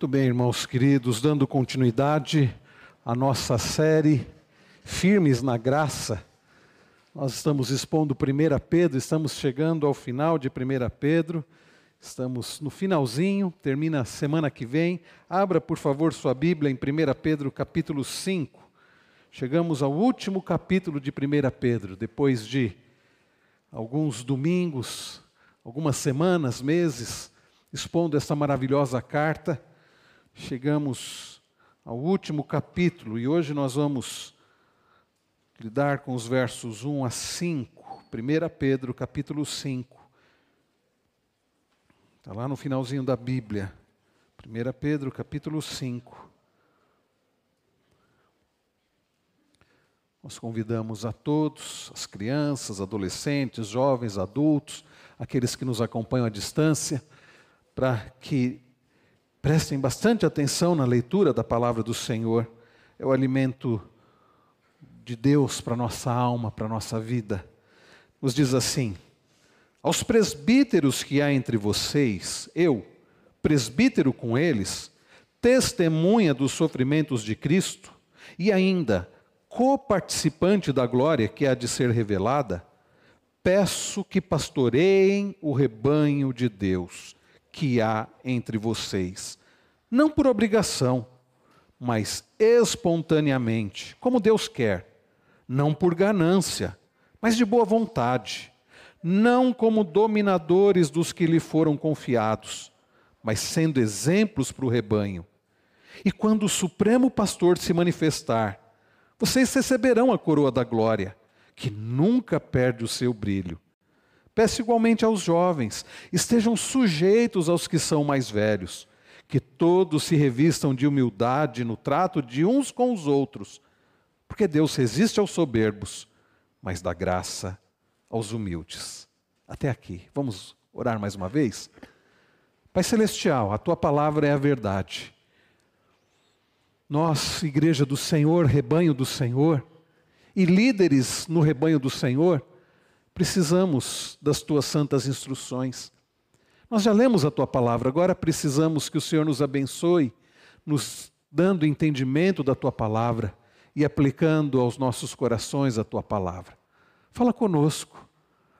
Muito bem, irmãos queridos, dando continuidade à nossa série Firmes na Graça. Nós estamos expondo 1 Pedro, estamos chegando ao final de 1 Pedro, estamos no finalzinho, termina semana que vem. Abra, por favor, sua Bíblia em 1 Pedro, capítulo 5. Chegamos ao último capítulo de 1 Pedro, depois de alguns domingos, algumas semanas, meses, expondo essa maravilhosa carta chegamos ao último capítulo e hoje nós vamos lidar com os versos 1 a 5. 1 Pedro, capítulo 5. Está lá no finalzinho da Bíblia. 1 Pedro, capítulo 5. Nós convidamos a todos, as crianças, adolescentes, jovens, adultos, aqueles que nos acompanham à distância, para que Prestem bastante atenção na leitura da palavra do Senhor. É o alimento de Deus para nossa alma, para nossa vida. Nos diz assim: Aos presbíteros que há entre vocês, eu, presbítero com eles, testemunha dos sofrimentos de Cristo e ainda coparticipante da glória que há de ser revelada, peço que pastoreiem o rebanho de Deus que há entre vocês, não por obrigação, mas espontaneamente, como Deus quer, não por ganância, mas de boa vontade, não como dominadores dos que lhe foram confiados, mas sendo exemplos para o rebanho. E quando o Supremo Pastor se manifestar, vocês receberão a coroa da glória, que nunca perde o seu brilho. Peço igualmente aos jovens, estejam sujeitos aos que são mais velhos, que todos se revistam de humildade no trato de uns com os outros, porque Deus resiste aos soberbos, mas dá graça aos humildes. Até aqui. Vamos orar mais uma vez? Pai Celestial, a tua palavra é a verdade. Nós, igreja do Senhor, rebanho do Senhor, e líderes no rebanho do Senhor, Precisamos das tuas santas instruções. Nós já lemos a tua palavra, agora precisamos que o Senhor nos abençoe, nos dando entendimento da tua palavra e aplicando aos nossos corações a tua palavra. Fala conosco,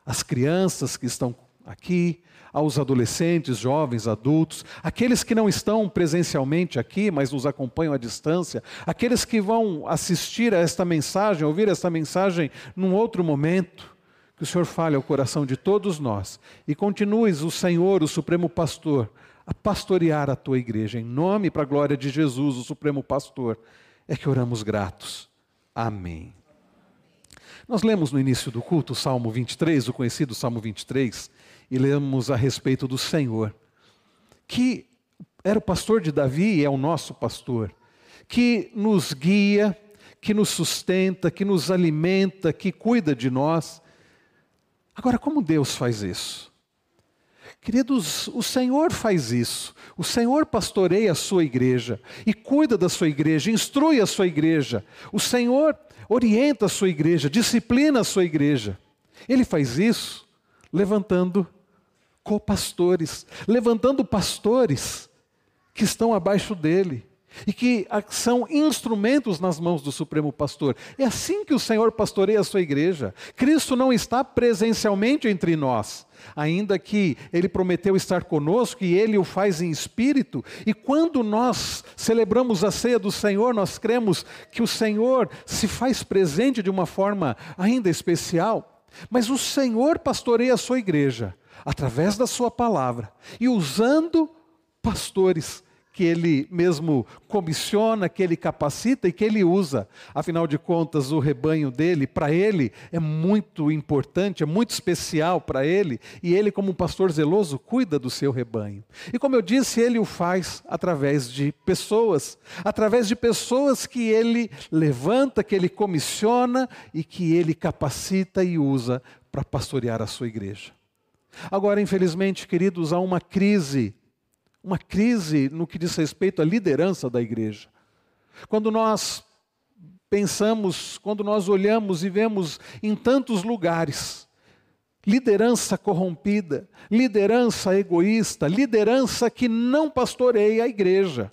as crianças que estão aqui, aos adolescentes, jovens, adultos, aqueles que não estão presencialmente aqui, mas nos acompanham à distância, aqueles que vão assistir a esta mensagem, ouvir esta mensagem num outro momento. Que o Senhor fale ao coração de todos nós e continues o Senhor, o Supremo Pastor, a pastorear a tua igreja. Em nome para a glória de Jesus, o Supremo Pastor, é que oramos gratos. Amém. Nós lemos no início do culto o Salmo 23, o conhecido Salmo 23, e lemos a respeito do Senhor, que era o pastor de Davi e é o nosso pastor, que nos guia, que nos sustenta, que nos alimenta, que cuida de nós Agora, como Deus faz isso? Queridos, o Senhor faz isso. O Senhor pastoreia a sua igreja e cuida da sua igreja, instrui a sua igreja. O Senhor orienta a sua igreja, disciplina a sua igreja. Ele faz isso levantando co-pastores, levantando pastores que estão abaixo dele e que são instrumentos nas mãos do Supremo Pastor. É assim que o Senhor pastoreia a sua igreja. Cristo não está presencialmente entre nós, ainda que ele prometeu estar conosco e ele o faz em espírito. E quando nós celebramos a ceia do Senhor, nós cremos que o Senhor se faz presente de uma forma ainda especial. Mas o Senhor pastoreia a sua igreja através da sua palavra e usando pastores que ele mesmo comissiona, que ele capacita e que ele usa. Afinal de contas, o rebanho dele, para ele, é muito importante, é muito especial para ele, e ele, como um pastor zeloso, cuida do seu rebanho. E como eu disse, ele o faz através de pessoas, através de pessoas que ele levanta, que ele comissiona e que ele capacita e usa para pastorear a sua igreja. Agora, infelizmente, queridos, há uma crise uma crise no que diz respeito à liderança da igreja. Quando nós pensamos, quando nós olhamos e vemos em tantos lugares liderança corrompida, liderança egoísta, liderança que não pastoreia a igreja.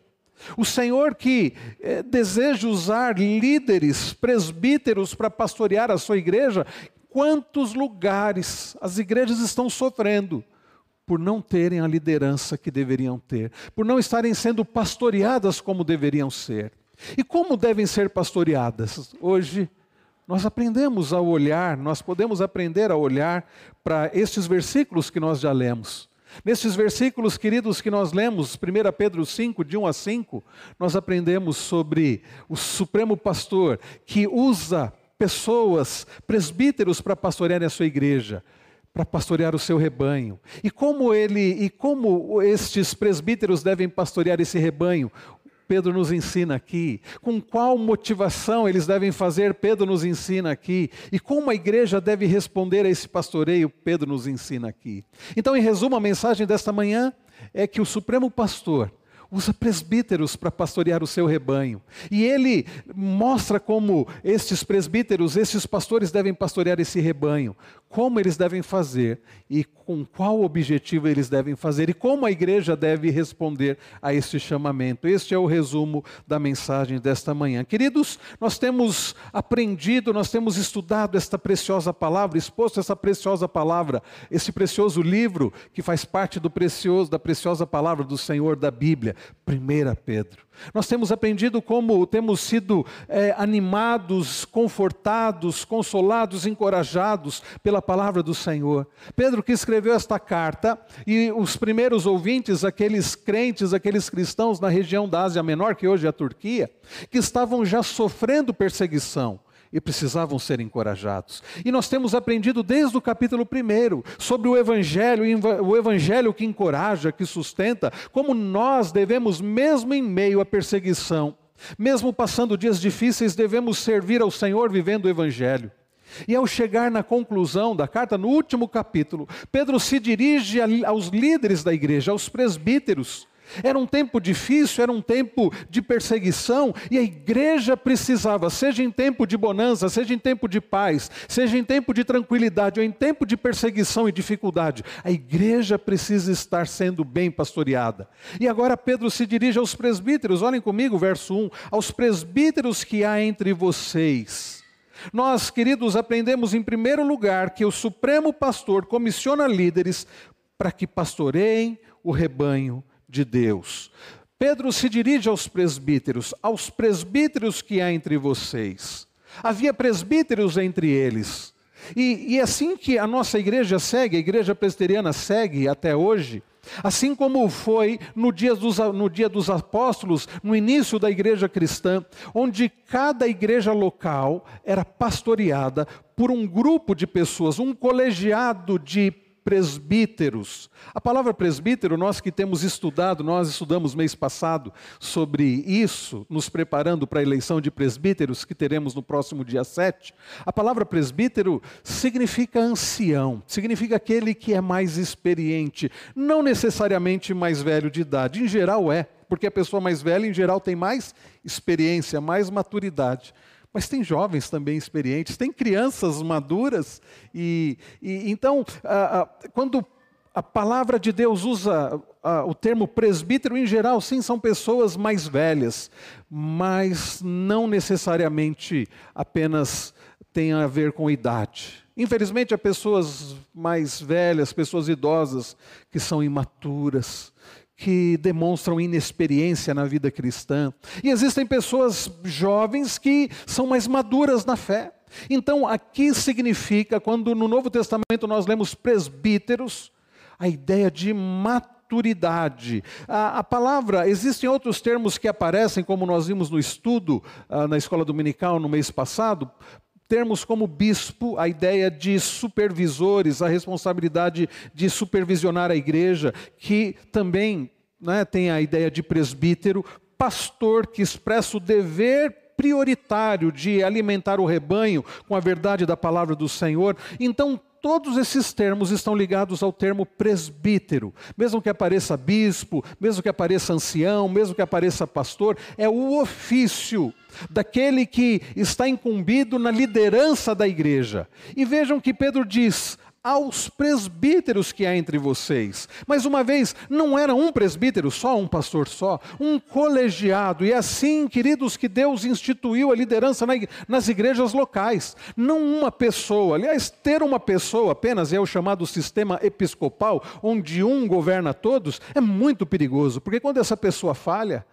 O Senhor que eh, deseja usar líderes, presbíteros para pastorear a sua igreja, quantos lugares as igrejas estão sofrendo por não terem a liderança que deveriam ter, por não estarem sendo pastoreadas como deveriam ser. E como devem ser pastoreadas? Hoje nós aprendemos a olhar, nós podemos aprender a olhar para estes versículos que nós já lemos. Nesses versículos, queridos, que nós lemos, 1 Pedro 5, de 1 a 5, nós aprendemos sobre o Supremo Pastor que usa pessoas, presbíteros, para pastorear a sua igreja, para pastorear o seu rebanho. E como ele e como estes presbíteros devem pastorear esse rebanho? Pedro nos ensina aqui. Com qual motivação eles devem fazer, Pedro nos ensina aqui. E como a igreja deve responder a esse pastoreio, Pedro nos ensina aqui. Então, em resumo, a mensagem desta manhã é que o Supremo Pastor usa presbíteros para pastorear o seu rebanho. E ele mostra como estes presbíteros, estes pastores devem pastorear esse rebanho, como eles devem fazer e com qual objetivo eles devem fazer e como a igreja deve responder a este chamamento. Este é o resumo da mensagem desta manhã. Queridos, nós temos aprendido, nós temos estudado esta preciosa palavra, exposto essa preciosa palavra, esse precioso livro que faz parte do precioso da preciosa palavra do Senhor da Bíblia, 1 Pedro. Nós temos aprendido como temos sido é, animados, confortados, consolados, encorajados pela palavra do Senhor. Pedro que escreveu esta carta e os primeiros ouvintes, aqueles crentes, aqueles cristãos na região da Ásia Menor, que hoje é a Turquia, que estavam já sofrendo perseguição e precisavam ser encorajados. E nós temos aprendido desde o capítulo 1 sobre o Evangelho, o Evangelho que encoraja, que sustenta, como nós devemos, mesmo em meio à perseguição, mesmo passando dias difíceis, devemos servir ao Senhor vivendo o Evangelho. E ao chegar na conclusão da carta, no último capítulo, Pedro se dirige aos líderes da igreja, aos presbíteros, era um tempo difícil, era um tempo de perseguição, e a igreja precisava, seja em tempo de bonança, seja em tempo de paz, seja em tempo de tranquilidade ou em tempo de perseguição e dificuldade, a igreja precisa estar sendo bem pastoreada. E agora Pedro se dirige aos presbíteros, olhem comigo, verso 1: aos presbíteros que há entre vocês. Nós, queridos, aprendemos em primeiro lugar que o Supremo Pastor comissiona líderes para que pastoreiem o rebanho de Deus. Pedro se dirige aos presbíteros, aos presbíteros que há entre vocês. Havia presbíteros entre eles. E, e assim que a nossa igreja segue, a igreja presbiteriana segue até hoje, Assim como foi no dia, dos, no dia dos apóstolos, no início da igreja cristã, onde cada igreja local era pastoreada por um grupo de pessoas, um colegiado de presbíteros. A palavra presbítero, nós que temos estudado, nós estudamos mês passado sobre isso, nos preparando para a eleição de presbíteros que teremos no próximo dia 7. A palavra presbítero significa ancião, significa aquele que é mais experiente, não necessariamente mais velho de idade, em geral é, porque a pessoa mais velha, em geral, tem mais experiência, mais maturidade. Mas tem jovens também experientes, tem crianças maduras, e, e então, a, a, quando a palavra de Deus usa a, o termo presbítero, em geral, sim, são pessoas mais velhas, mas não necessariamente apenas tem a ver com idade. Infelizmente, há pessoas mais velhas, pessoas idosas, que são imaturas, que demonstram inexperiência na vida cristã. E existem pessoas jovens que são mais maduras na fé. Então, aqui significa, quando no Novo Testamento nós lemos presbíteros, a ideia de maturidade. A, a, palavra, existem outros termos que aparecem, como nós vimos no estudo ah, na escola dominical no mês passado, termos como bispo, a ideia de supervisores, a responsabilidade de supervisionar a igreja, que também né, tem a ideia de presbítero, pastor, que expressa o dever prioritário de alimentar o rebanho com a verdade da palavra do Senhor. Então, todos esses termos estão ligados ao termo presbítero. Mesmo que apareça bispo, mesmo que apareça ancião, mesmo que apareça pastor, é o ofício daquele que está incumbido na liderança da igreja. E vejam que Pedro diz: aos presbíteros que há entre vocês. Mas uma vez, não era um presbítero só, um pastor só, um colegiado. E é assim, queridos, que Deus instituiu a liderança nas igrejas locais. Não uma pessoa. Aliás, ter uma pessoa apenas é o chamado sistema episcopal, onde um governa todos, é muito perigoso, porque quando essa pessoa falha,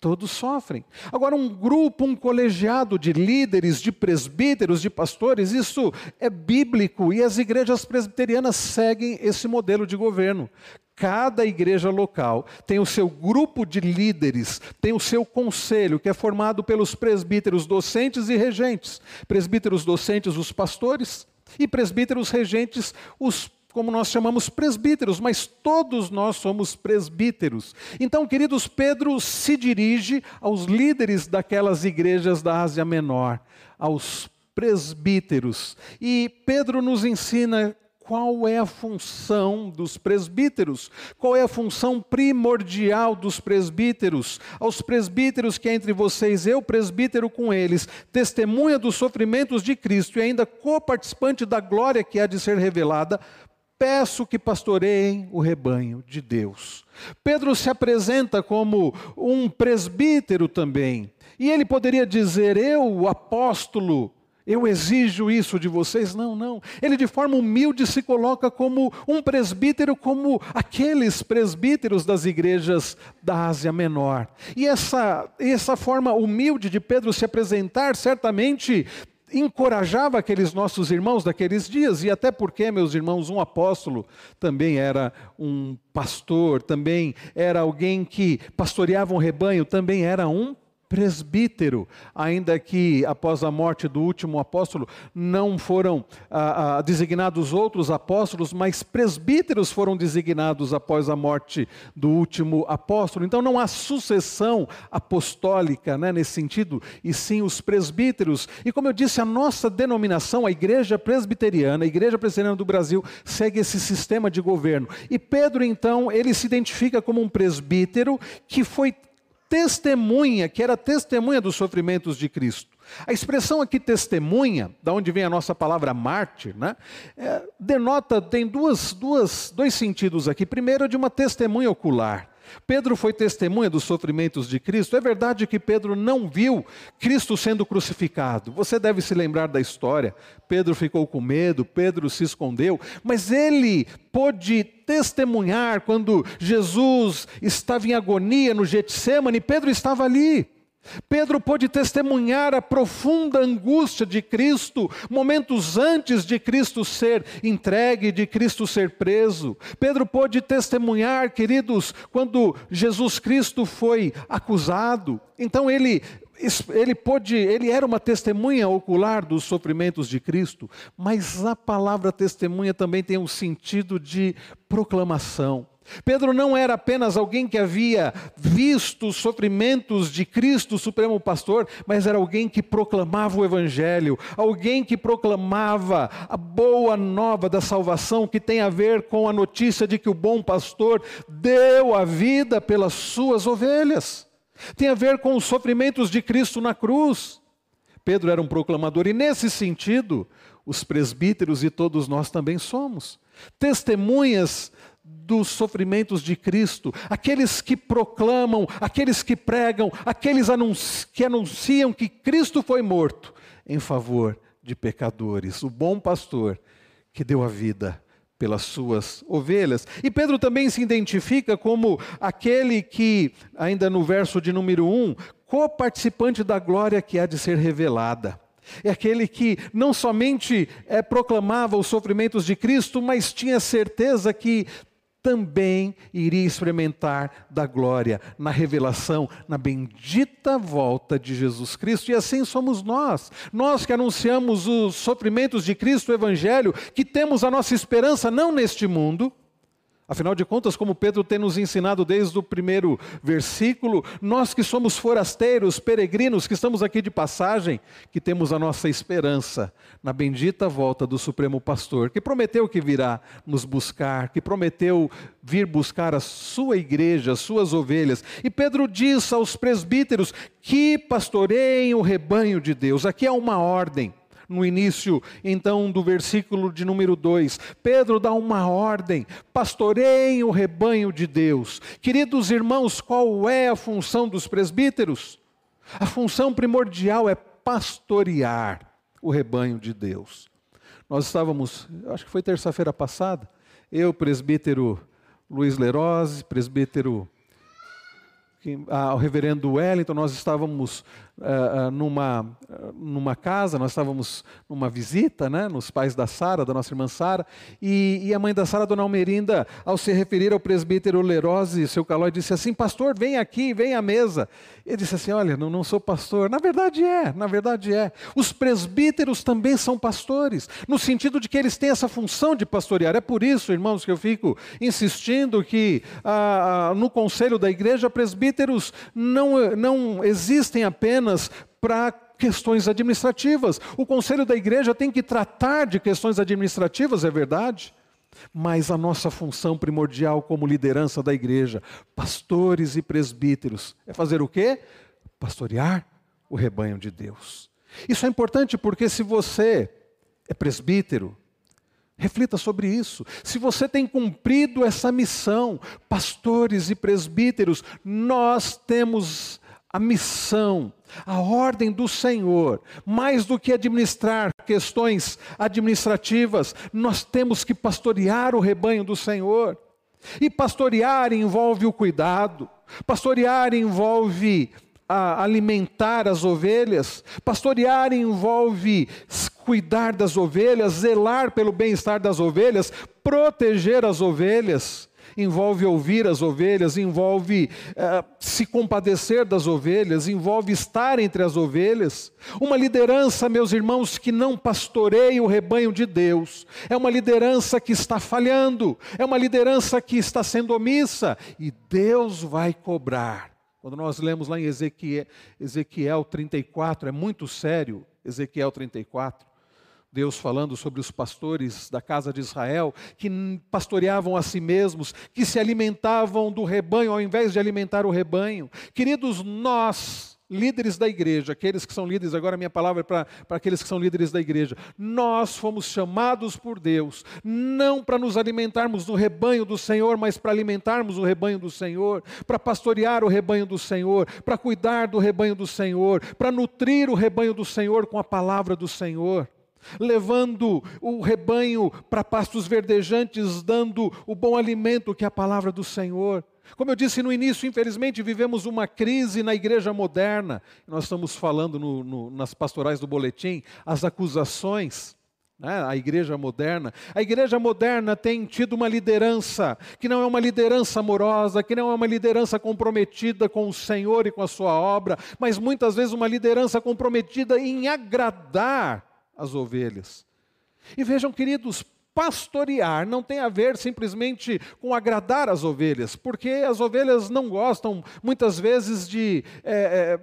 Todos sofrem. Agora, um grupo, um colegiado de líderes, de presbíteros, de pastores, isso é bíblico e as igrejas presbiterianas seguem esse modelo de governo. Cada igreja local tem o seu grupo de líderes, tem o seu conselho, que é formado pelos presbíteros docentes e regentes. Presbíteros docentes, os pastores, e presbíteros regentes, os como nós chamamos presbíteros, mas todos nós somos presbíteros. Então, queridos, Pedro se dirige aos líderes daquelas igrejas da Ásia Menor, aos presbíteros. E Pedro nos ensina qual é a função dos presbíteros, qual é a função primordial dos presbíteros. Aos presbíteros que é entre vocês, eu, presbítero com eles, testemunha dos sofrimentos de Cristo e ainda coparticipante da glória que há de ser revelada, peço que pastoreiem o rebanho de Deus. Pedro se apresenta como um presbítero também. E ele poderia dizer: Eu, apóstolo, eu exijo isso de vocês. Não, não. Ele, de forma humilde, se coloca como um presbítero, como aqueles presbíteros das igrejas da Ásia Menor. E essa, essa forma humilde de Pedro se apresentar, certamente encorajava aqueles nossos irmãos daqueles dias, e até porque, meus irmãos, um apóstolo também era um pastor, também era alguém que pastoreava um rebanho, também era um presbítero, ainda que após a morte do último apóstolo não foram ah, ah, designados outros apóstolos, mas presbíteros foram designados após a morte do último apóstolo. Então não há sucessão apostólica né, nesse sentido, e sim os presbíteros. E como eu disse, a nossa denominação, a Igreja Presbiteriana, a Igreja Presbiteriana do Brasil, segue esse sistema de governo. E Pedro, então, ele se identifica como um presbítero que foi testemunha, que era testemunha dos sofrimentos de Cristo. A expressão aqui testemunha, da onde vem a nossa palavra mártir, né, é, denota, tem duas, duas, dois sentidos aqui. Primeiro, de uma testemunha ocular. Pedro foi testemunha dos sofrimentos de Cristo. É verdade que Pedro não viu Cristo sendo crucificado. Você deve se lembrar da história. Pedro ficou com medo, Pedro se escondeu, mas ele pôde testemunhar quando Jesus estava em agonia no Getsemane, Pedro estava ali. Pedro pôde testemunhar a profunda angústia de Cristo, momentos antes de Cristo ser entregue, de Cristo ser preso. Pedro pôde testemunhar, queridos, quando Jesus Cristo foi acusado. Então ele ele pôde, ele era uma testemunha ocular dos sofrimentos de Cristo, mas a palavra testemunha também tem um sentido de proclamação. Pedro não era apenas alguém que havia visto os sofrimentos de Cristo, o Supremo Pastor, mas era alguém que proclamava o Evangelho, alguém que proclamava a boa nova da salvação, que tem a ver com a notícia de que o bom pastor deu a vida pelas suas ovelhas, tem a ver com os sofrimentos de Cristo na cruz. Pedro era um proclamador, e nesse sentido, os presbíteros e todos nós também somos testemunhas dos sofrimentos de Cristo, aqueles que proclamam, aqueles que pregam, aqueles que anunciam que Cristo foi morto em favor de pecadores, o bom pastor que deu a vida pelas suas ovelhas. E Pedro também se identifica como aquele que, ainda no verso de número 1, co-participante da glória que há de ser revelada. É aquele que não somente é, proclamava os sofrimentos de Cristo, mas tinha certeza que também iria experimentar da glória, na revelação, na bendita volta de Jesus Cristo. E assim somos nós. Nós que anunciamos os sofrimentos de Cristo, o Evangelho, que temos a nossa esperança não neste mundo, Afinal de contas, como Pedro tem nos ensinado desde o primeiro versículo, nós que somos forasteiros, peregrinos, que estamos aqui de passagem, que temos a nossa esperança na bendita volta do Supremo Pastor, que prometeu que virá nos buscar, que prometeu vir buscar a sua igreja, as suas ovelhas. E Pedro diz aos presbíteros que pastoreiem o rebanho de Deus. Aqui é uma ordem. No início, então, do versículo de número 2. Pedro dá uma ordem: pastoreiem o rebanho de Deus. Queridos irmãos, qual é a função dos presbíteros? A função primordial é pastorear o rebanho de Deus. Nós estávamos, acho que foi terça-feira passada, eu, presbítero Luiz Lerose, presbítero ah, o reverendo Wellington, nós estávamos uh, numa, numa casa, nós estávamos numa visita, né, nos pais da Sara, da nossa irmã Sara, e, e, a mãe da Sara, dona Almerinda, ao se referir ao presbítero Lerose, seu Calói, disse assim: Pastor, vem aqui, vem à mesa. Ele disse assim: Olha, não, não sou pastor. Na verdade é, na verdade é. Os presbíteros também são pastores, no sentido de que eles têm essa função de pastorear. É por isso, irmãos, que eu fico insistindo que ah, ah no conselho da igreja, presbíteros não, não existem apenas apenas para questões administrativas. O conselho da igreja tem que tratar de questões administrativas, é verdade? Mas a nossa função primordial como liderança da igreja, pastores e presbíteros, é fazer o quê? Pastorear o rebanho de Deus. Isso é importante porque se você é presbítero, reflita sobre isso. Se você tem cumprido essa missão, pastores e presbíteros, nós temos a missão, a ordem do Senhor, mais do que administrar questões administrativas, nós temos que pastorear o rebanho do Senhor. E pastorear envolve o cuidado, pastorear envolve alimentar as ovelhas, pastorear envolve cuidar das ovelhas, zelar pelo bem-estar das ovelhas, proteger as ovelhas envolve ouvir as ovelhas, envolve uh, se compadecer das ovelhas, envolve estar entre as ovelhas. Uma liderança, meus irmãos, que não pastoreia o rebanho de Deus, é uma liderança que está falhando, é uma liderança que está sendo omissa, e Deus vai cobrar. Quando nós lemos lá em Ezequiel, Ezequiel 34, é muito sério, Ezequiel 34. Deus falando sobre os pastores da casa de Israel, que pastoreavam a si mesmos, que se alimentavam do rebanho ao invés de alimentar o rebanho. Queridos, nós, líderes da igreja, aqueles que são líderes, agora minha palavra é para aqueles que são líderes da igreja, nós fomos chamados por Deus, não para nos alimentarmos do rebanho do Senhor, mas para alimentarmos o rebanho do Senhor, para pastorear o rebanho do Senhor, para cuidar do rebanho do Senhor, para nutrir o rebanho do Senhor com a palavra do Senhor levando o rebanho para pastos verdejantes, dando o bom alimento que é a palavra do Senhor. Como eu disse no início, infelizmente vivemos uma crise na igreja moderna. Nós estamos falando no, no, nas pastorais do boletim, as acusações. Né, a igreja moderna. A igreja moderna tem tido uma liderança que não é uma liderança amorosa, que não é uma liderança comprometida com o Senhor e com a sua obra, mas muitas vezes uma liderança comprometida em agradar as ovelhas. E vejam, queridos, pastorear não tem a ver simplesmente com agradar as ovelhas, porque as ovelhas não gostam muitas vezes de é, é,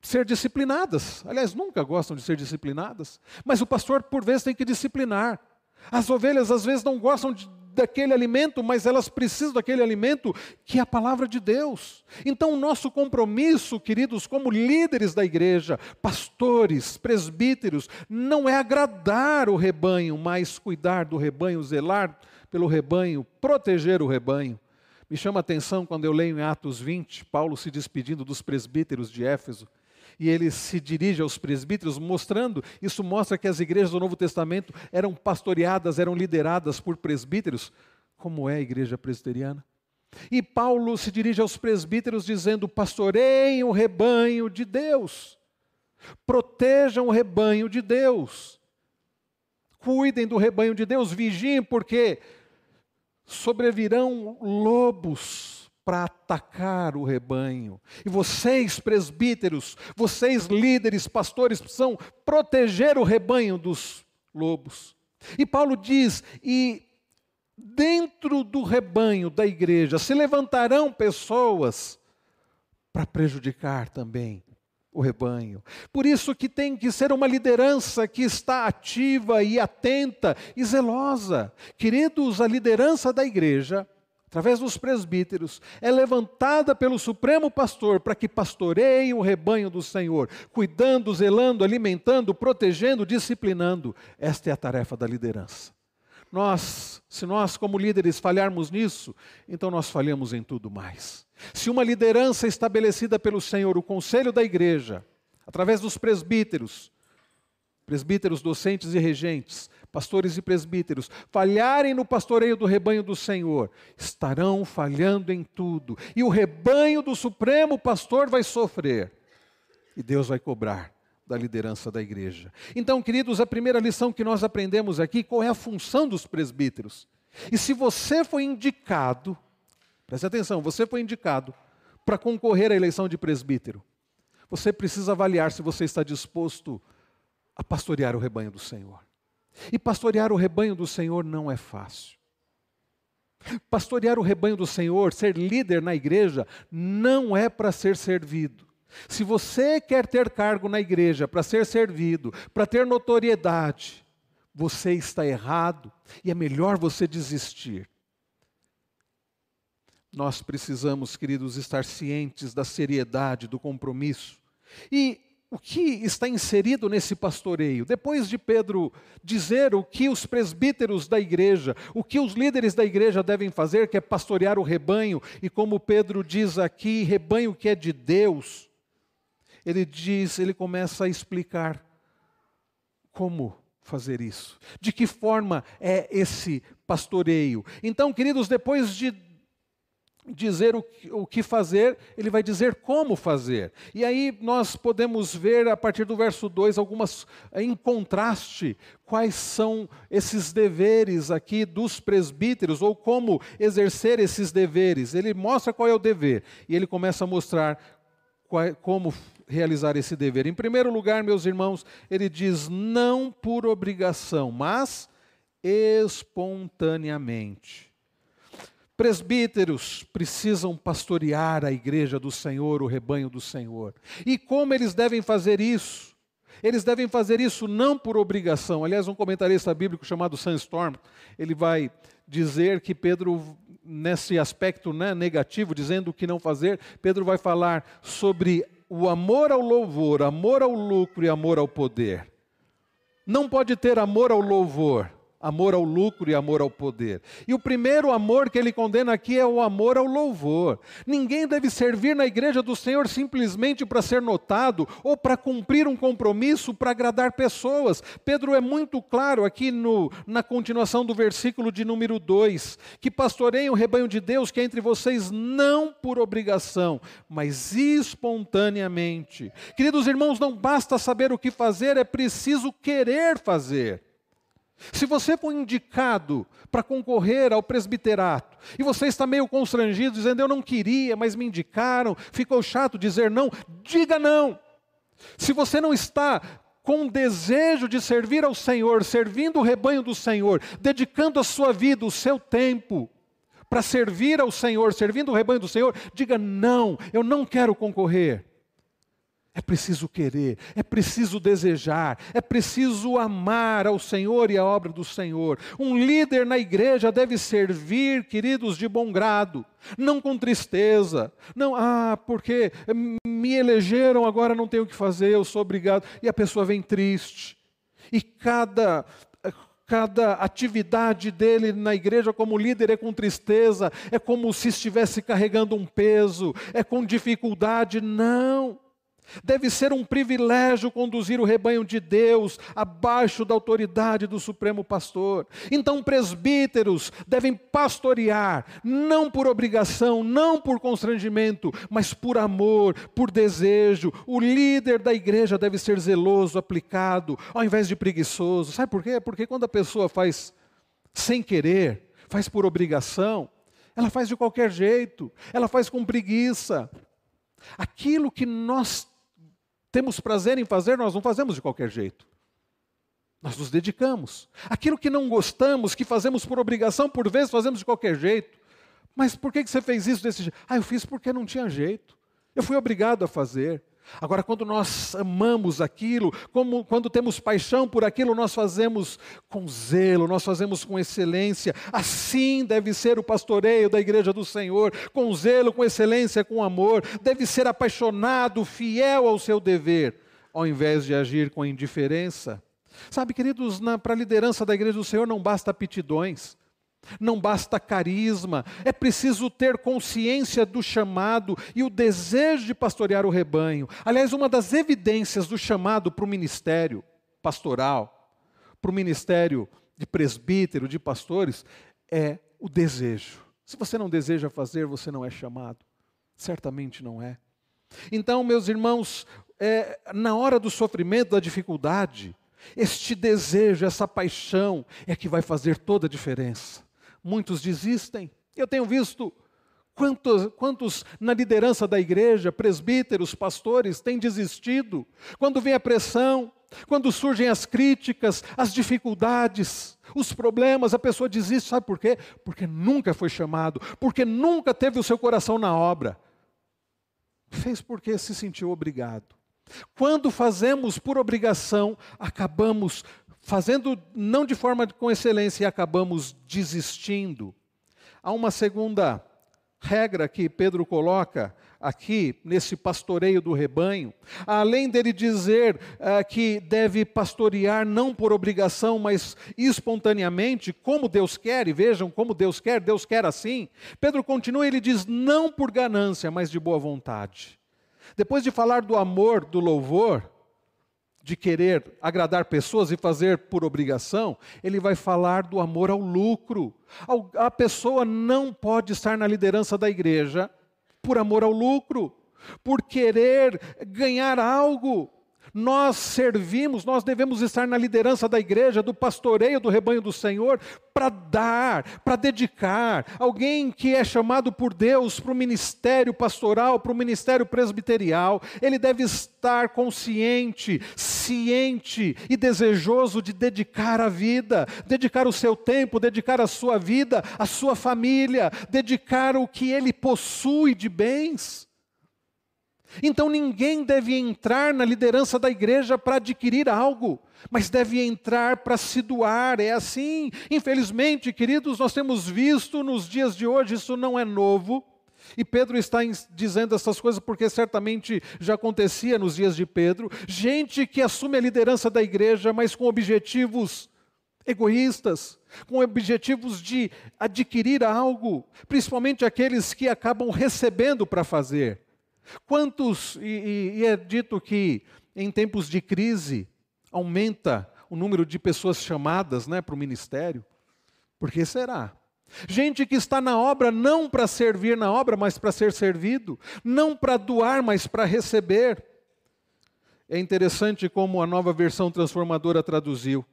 ser disciplinadas. Aliás, nunca gostam de ser disciplinadas. Mas o pastor, por vezes, tem que disciplinar. As ovelhas, às vezes, não gostam de daquele alimento, mas elas precisam daquele alimento que é a palavra de Deus. Então, o nosso compromisso, queridos, como líderes da igreja, pastores, presbíteros, não é agradar o rebanho, mas cuidar do rebanho, zelar pelo rebanho, proteger o rebanho. Me chama a atenção quando eu leio em Atos 20, Paulo se despedindo dos presbíteros de Éfeso e ele se dirige aos presbíteros, mostrando, isso mostra que as igrejas do Novo Testamento eram pastoreadas, eram lideradas por presbíteros, como é a igreja presbiteriana. E Paulo se dirige aos presbíteros dizendo: pastoreiem o rebanho de Deus, protejam o rebanho de Deus, cuidem do rebanho de Deus, vigiem, porque sobrevirão lobos para atacar o rebanho. E vocês, presbíteros, vocês, líderes, pastores, precisam proteger o rebanho dos lobos. E Paulo diz: e dentro do rebanho da igreja se levantarão pessoas para prejudicar também o rebanho. Por isso que tem que ser uma liderança que está ativa e atenta e zelosa. Queridos, a liderança da igreja através dos presbíteros, é levantada pelo Supremo Pastor para que pastoreie o rebanho do Senhor, cuidando, zelando, alimentando, protegendo, disciplinando. Esta é a tarefa da liderança. Nós, se nós como líderes falharmos nisso, então nós falhamos em tudo mais. Se uma liderança estabelecida pelo Senhor, o conselho da igreja, através dos presbíteros, presbíteros docentes e regentes, pastores e presbíteros, falharem no pastoreio do rebanho do Senhor, estarão falhando em tudo. E o rebanho do Supremo Pastor vai sofrer. E Deus vai cobrar da liderança da igreja. Então, queridos, a primeira lição que nós aprendemos aqui, qual é a função dos presbíteros? E se você foi indicado, preste atenção, você foi indicado para concorrer à eleição de presbítero, você precisa avaliar se você está disposto a pastorear o rebanho do Senhor. E pastorear o rebanho do Senhor não é fácil. Pastorear o rebanho do Senhor, ser líder na igreja, não é para ser servido. Se você quer ter cargo na igreja para ser servido, para ter notoriedade, você está errado e é melhor você desistir. Nós precisamos, queridos, estar cientes da seriedade do compromisso. E o que está inserido nesse pastoreio? Depois de Pedro dizer o que os presbíteros da igreja, o que os líderes da igreja devem fazer, que é pastorear o rebanho, e como Pedro diz aqui, rebanho que é de Deus, ele diz, ele começa a explicar como fazer isso, de que forma é esse pastoreio. Então, queridos, depois de dizer o, o que fazer, ele vai dizer como fazer. E aí nós podemos ver, a partir do verso 2, algumas, em contraste, quais são esses deveres aqui dos presbíteros, ou como exercer esses deveres. Ele mostra qual é o dever, e ele começa a mostrar qual, como realizar esse dever. Em primeiro lugar, meus irmãos, ele diz: não por obrigação, mas espontaneamente. Presbíteros precisam pastorear a igreja do Senhor, o rebanho do Senhor. E como eles devem fazer isso? Eles devem fazer isso não por obrigação. Aliás, um comentarista bíblico chamado Sandstorm, ele vai dizer que Pedro, nesse aspecto né, negativo, dizendo o que não fazer, Pedro vai falar sobre o amor ao louvor, amor ao lucro e amor ao poder. Não pode ter amor ao louvor amor ao lucro e amor ao poder. E o primeiro amor que ele condena aqui é o amor ao louvor. Ninguém deve servir na igreja do Senhor simplesmente para ser notado ou para cumprir um compromisso para agradar pessoas. Pedro é muito claro aqui no, na continuação do versículo de número 2, que pastoreiem o rebanho de Deus que é entre vocês não por obrigação, mas espontaneamente. Queridos irmãos, não basta saber o que fazer, é preciso querer fazer. Se você foi indicado para concorrer ao presbiterato e você está meio constrangido, dizendo eu não queria, mas me indicaram, ficou chato dizer não, diga não. Se você não está com desejo de servir ao Senhor, servindo o rebanho do Senhor, dedicando a sua vida, o seu tempo, para servir ao Senhor, servindo o rebanho do Senhor, diga não, eu não quero concorrer. É preciso querer, é preciso desejar, é preciso amar ao Senhor e a obra do Senhor. Um líder na igreja deve servir, queridos, de bom grado, não com tristeza. Não, ah, porque me elegeram, agora não tenho o que fazer, eu sou obrigado. E a pessoa vem triste. E cada cada atividade dele na igreja como líder é com tristeza, é como se estivesse carregando um peso, é com dificuldade. Não. Deve ser um privilégio conduzir o rebanho de Deus abaixo da autoridade do Supremo Pastor. Então, presbíteros devem pastorear, não por obrigação, não por constrangimento, mas por amor, por desejo. O líder da igreja deve ser zeloso, aplicado, ao invés de preguiçoso. Sabe por quê? Porque quando a pessoa faz sem querer, faz por obrigação, ela faz de qualquer jeito, ela faz com preguiça. Aquilo que nós temos prazer em fazer, nós não fazemos de qualquer jeito. Nós nos dedicamos. Aquilo que não gostamos, que fazemos por obrigação, por vezes fazemos de qualquer jeito. Mas por que você fez isso desse jeito? Ah, eu fiz porque não tinha jeito. Eu fui obrigado a fazer. Agora, quando nós amamos aquilo, como, quando temos paixão por aquilo, nós fazemos com zelo, nós fazemos com excelência. Assim deve ser o pastoreio da igreja do Senhor, com zelo, com excelência, com amor. Deve ser apaixonado, fiel ao seu dever, ao invés de agir com indiferença. Sabe, queridos, para a liderança da igreja do Senhor não basta aptidões. Não basta carisma, é preciso ter consciência do chamado e o desejo de pastorear o rebanho. Aliás, uma das evidências do chamado para o ministério pastoral, para o ministério de presbítero, de pastores, é o desejo. Se você não deseja fazer, você não é chamado. Certamente não é. Então, meus irmãos, é, na hora do sofrimento, da dificuldade, este desejo, essa paixão é que vai fazer toda a diferença muitos desistem. Eu tenho visto quantos, quantos na liderança da igreja, presbíteros, pastores, têm desistido. Quando vem a pressão, quando surgem as críticas, as dificuldades, os problemas, a pessoa desiste, sabe por quê? Porque nunca foi chamado, porque nunca teve o seu coração na obra. Fez porque se sentiu obrigado. Quando fazemos por obrigação, acabamos fazendo não de forma com excelência e acabamos desistindo. Há uma segunda regra que Pedro coloca aqui nesse pastoreio do rebanho, além dele dizer uh, que deve pastorear não por obrigação, mas espontaneamente, como Deus quer, e vejam como Deus quer, Deus quer assim. Pedro continua, ele diz: não por ganância, mas de boa vontade. Depois de falar do amor, do louvor, de querer agradar pessoas e fazer por obrigação, ele vai falar do amor ao lucro. A pessoa não pode estar na liderança da igreja por amor ao lucro, por querer ganhar algo. Nós servimos, nós devemos estar na liderança da igreja, do pastoreio do rebanho do Senhor, para dar, para dedicar. Alguém que é chamado por Deus para o ministério pastoral, para o ministério presbiterial, ele deve estar consciente, ciente e desejoso de dedicar a vida, dedicar o seu tempo, dedicar a sua vida, a sua família, dedicar o que ele possui de bens. Então ninguém deve entrar na liderança da igreja para adquirir algo, mas deve entrar para se doar. É assim. Infelizmente, queridos, nós temos visto nos dias de hoje, isso não é novo. E Pedro está dizendo essas coisas porque certamente já acontecia nos dias de Pedro. Gente que assume a liderança da igreja, mas com objetivos egoístas, com objetivos de adquirir algo, principalmente aqueles que acabam recebendo para fazer. Quantos, e, e, é dito que em tempos de crise aumenta o número de pessoas chamadas né, para o ministério? Por que será? Gente que está na obra não para servir na obra, mas para ser servido, não para doar, mas para receber. É interessante como a nova versão transformadora traduziu.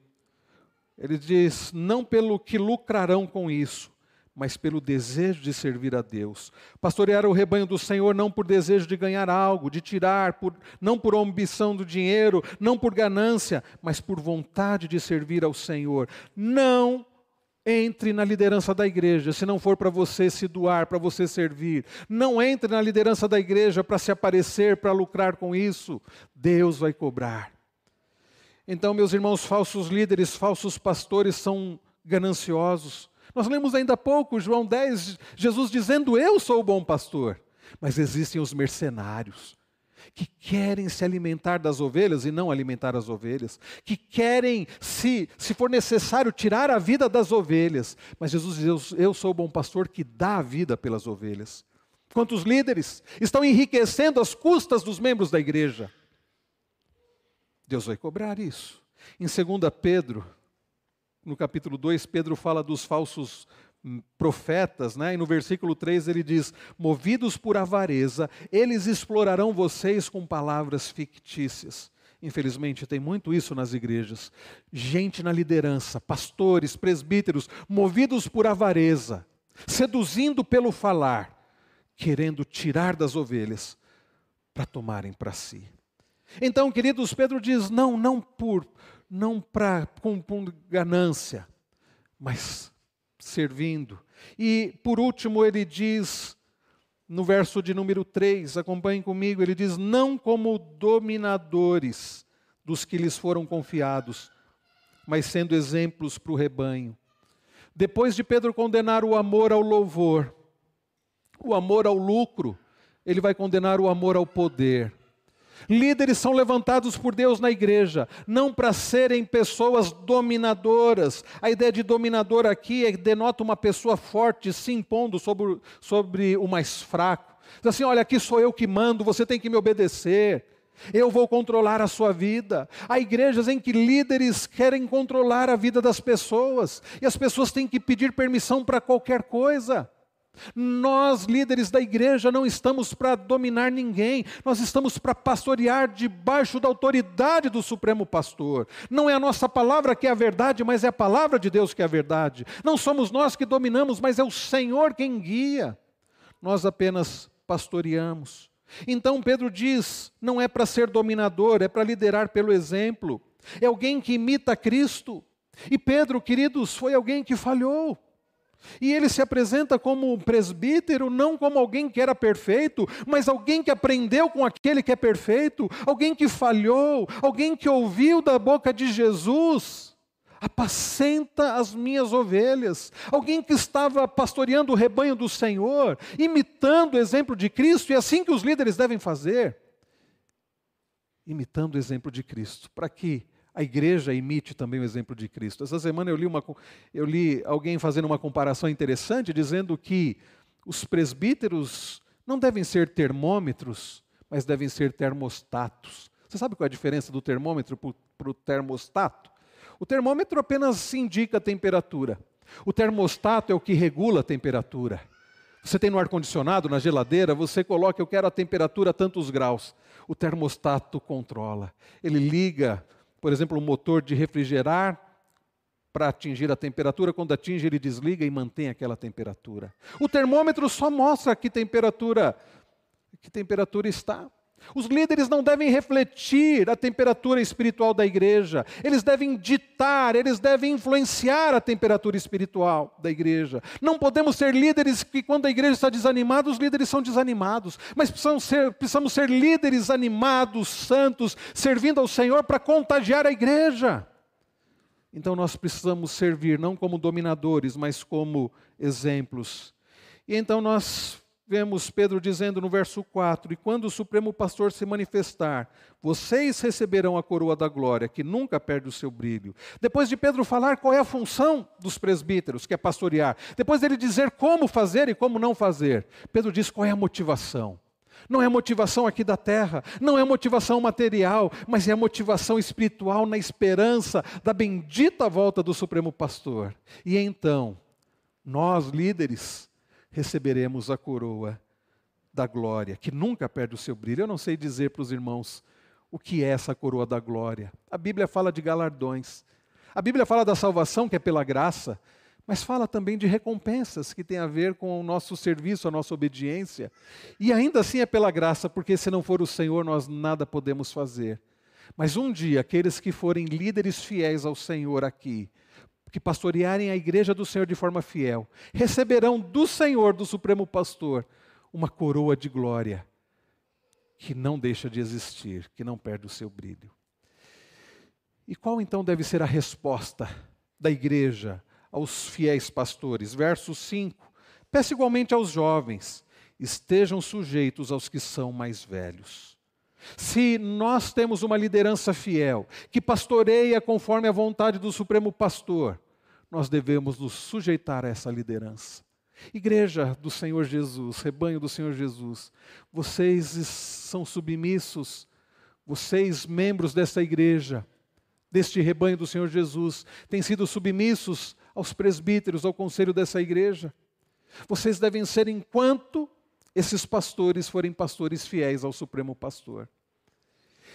Ele diz: não pelo que lucrarão com isso, mas pelo desejo de servir a Deus. Pastorear o rebanho do Senhor não por desejo de ganhar algo, de tirar, por, não por ambição do dinheiro, não por ganância, mas por vontade de servir ao Senhor. Não entre na liderança da igreja se não for para você se doar, para você servir. Não entre na liderança da igreja para se aparecer, para lucrar com isso. Deus vai cobrar. Então, meus irmãos, falsos líderes, falsos pastores são gananciosos nós lemos ainda há pouco, João 10, Jesus dizendo: Eu sou o bom pastor. Mas existem os mercenários, que querem se alimentar das ovelhas e não alimentar as ovelhas, que querem, se, se for necessário, tirar a vida das ovelhas. Mas Jesus diz: Eu sou o bom pastor que dá a vida pelas ovelhas. Quantos líderes estão enriquecendo as custas dos membros da igreja? Deus vai cobrar isso. Em 2 Pedro, no capítulo 2, Pedro fala dos falsos hum, profetas, né? e no versículo 3 ele diz: Movidos por avareza, eles explorarão vocês com palavras fictícias. Infelizmente, tem muito isso nas igrejas. Gente na liderança, pastores, presbíteros, movidos por avareza, seduzindo pelo falar, querendo tirar das ovelhas para tomarem para si. Então, queridos, Pedro diz: não, não por não para com, com ganância, mas servindo. E por último ele diz no verso de número 3, acompanhem comigo, ele diz: Não como dominadores dos que lhes foram confiados, mas sendo exemplos para o rebanho. Depois de Pedro condenar o amor ao louvor, o amor ao lucro, ele vai condenar o amor ao poder. Líderes são levantados por Deus na igreja, não para serem pessoas dominadoras. A ideia de dominador aqui é denota uma pessoa forte se impondo sobre, sobre o mais fraco. Diz assim: olha, aqui sou eu que mando, você tem que me obedecer. Eu vou controlar a sua vida. Há igrejas em que líderes querem controlar a vida das pessoas, e as pessoas têm que pedir permissão para qualquer coisa. Nós, líderes da igreja, não estamos para dominar ninguém, nós estamos para pastorear debaixo da autoridade do Supremo Pastor. Não é a nossa palavra que é a verdade, mas é a palavra de Deus que é a verdade. Não somos nós que dominamos, mas é o Senhor quem guia. Nós apenas pastoreamos. Então Pedro diz: não é para ser dominador, é para liderar pelo exemplo. É alguém que imita Cristo. E Pedro, queridos, foi alguém que falhou. E ele se apresenta como um presbítero, não como alguém que era perfeito, mas alguém que aprendeu com aquele que é perfeito, alguém que falhou, alguém que ouviu da boca de Jesus. Apacenta as minhas ovelhas. Alguém que estava pastoreando o rebanho do Senhor, imitando o exemplo de Cristo, e é assim que os líderes devem fazer. Imitando o exemplo de Cristo, para que a igreja imite também o exemplo de Cristo. Essa semana eu li, uma, eu li alguém fazendo uma comparação interessante, dizendo que os presbíteros não devem ser termômetros, mas devem ser termostatos. Você sabe qual é a diferença do termômetro para o termostato? O termômetro apenas indica a temperatura. O termostato é o que regula a temperatura. Você tem no ar-condicionado, na geladeira, você coloca, eu quero a temperatura a tantos graus. O termostato controla. Ele liga por exemplo, o motor de refrigerar para atingir a temperatura, quando atinge ele desliga e mantém aquela temperatura. O termômetro só mostra que temperatura que temperatura está. Os líderes não devem refletir a temperatura espiritual da igreja, eles devem ditar, eles devem influenciar a temperatura espiritual da igreja. Não podemos ser líderes que, quando a igreja está desanimada, os líderes são desanimados, mas precisamos ser, precisamos ser líderes animados, santos, servindo ao Senhor para contagiar a igreja. Então nós precisamos servir não como dominadores, mas como exemplos. E então nós vemos Pedro dizendo no verso 4: E quando o Supremo Pastor se manifestar, vocês receberão a coroa da glória, que nunca perde o seu brilho. Depois de Pedro falar qual é a função dos presbíteros, que é pastorear, depois dele dizer como fazer e como não fazer, Pedro diz qual é a motivação. Não é motivação aqui da terra, não é motivação material, mas é motivação espiritual na esperança da bendita volta do Supremo Pastor. E então, nós líderes, receberemos a coroa da glória, que nunca perde o seu brilho. Eu não sei dizer para os irmãos o que é essa coroa da glória. A Bíblia fala de galardões. A Bíblia fala da salvação, que é pela graça, mas fala também de recompensas que tem a ver com o nosso serviço, a nossa obediência. E ainda assim é pela graça, porque se não for o Senhor, nós nada podemos fazer. Mas um dia, aqueles que forem líderes fiéis ao Senhor aqui, que pastorearem a igreja do Senhor de forma fiel, receberão do Senhor, do Supremo Pastor, uma coroa de glória que não deixa de existir, que não perde o seu brilho. E qual então deve ser a resposta da igreja aos fiéis pastores? Verso 5: Peça igualmente aos jovens, estejam sujeitos aos que são mais velhos. Se nós temos uma liderança fiel, que pastoreia conforme a vontade do Supremo Pastor, nós devemos nos sujeitar a essa liderança. Igreja do Senhor Jesus, rebanho do Senhor Jesus, vocês são submissos, vocês, membros dessa igreja, deste rebanho do Senhor Jesus, têm sido submissos aos presbíteros, ao conselho dessa igreja. Vocês devem ser enquanto esses pastores forem pastores fiéis ao Supremo Pastor.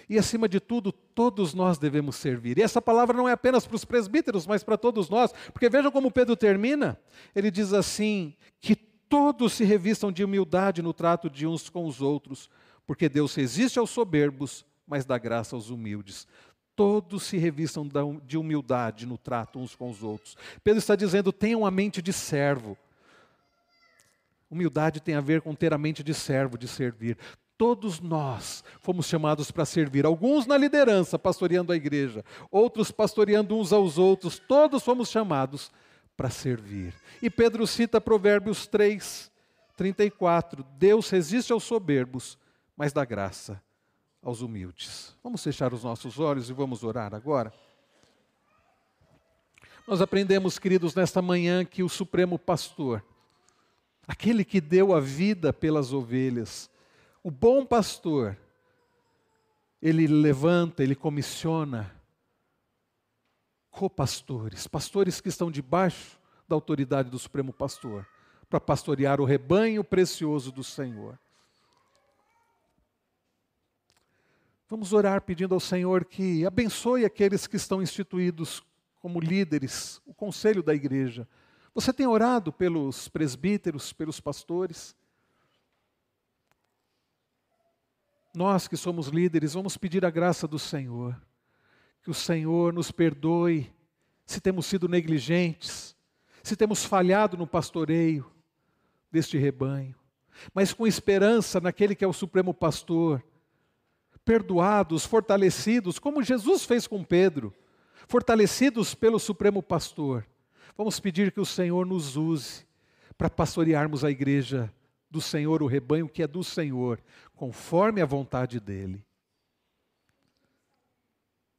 E acima de tudo, todos nós devemos servir. E essa palavra não é apenas para os presbíteros, mas para todos nós, porque vejam como Pedro termina. Ele diz assim: que todos se revistam de humildade no trato de uns com os outros, porque Deus resiste aos soberbos, mas dá graça aos humildes. Todos se revistam de humildade no trato uns com os outros. Pedro está dizendo: tenham a mente de servo. Humildade tem a ver com ter a mente de servo, de servir. Todos nós fomos chamados para servir, alguns na liderança, pastoreando a igreja, outros pastoreando uns aos outros, todos fomos chamados para servir. E Pedro cita Provérbios 3, 34: Deus resiste aos soberbos, mas dá graça aos humildes. Vamos fechar os nossos olhos e vamos orar agora. Nós aprendemos, queridos, nesta manhã que o Supremo Pastor, aquele que deu a vida pelas ovelhas, o bom pastor, ele levanta, ele comissiona copastores, pastores que estão debaixo da autoridade do Supremo Pastor, para pastorear o rebanho precioso do Senhor. Vamos orar pedindo ao Senhor que abençoe aqueles que estão instituídos como líderes, o conselho da igreja. Você tem orado pelos presbíteros, pelos pastores? Nós que somos líderes, vamos pedir a graça do Senhor. Que o Senhor nos perdoe se temos sido negligentes, se temos falhado no pastoreio deste rebanho, mas com esperança naquele que é o Supremo Pastor, perdoados, fortalecidos, como Jesus fez com Pedro, fortalecidos pelo Supremo Pastor. Vamos pedir que o Senhor nos use para pastorearmos a igreja do Senhor, o rebanho que é do Senhor, conforme a vontade dEle.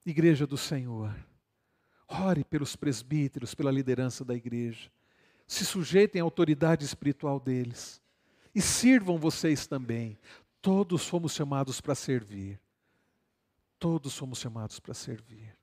Igreja do Senhor, ore pelos presbíteros, pela liderança da igreja, se sujeitem à autoridade espiritual deles e sirvam vocês também. Todos fomos chamados para servir. Todos fomos chamados para servir.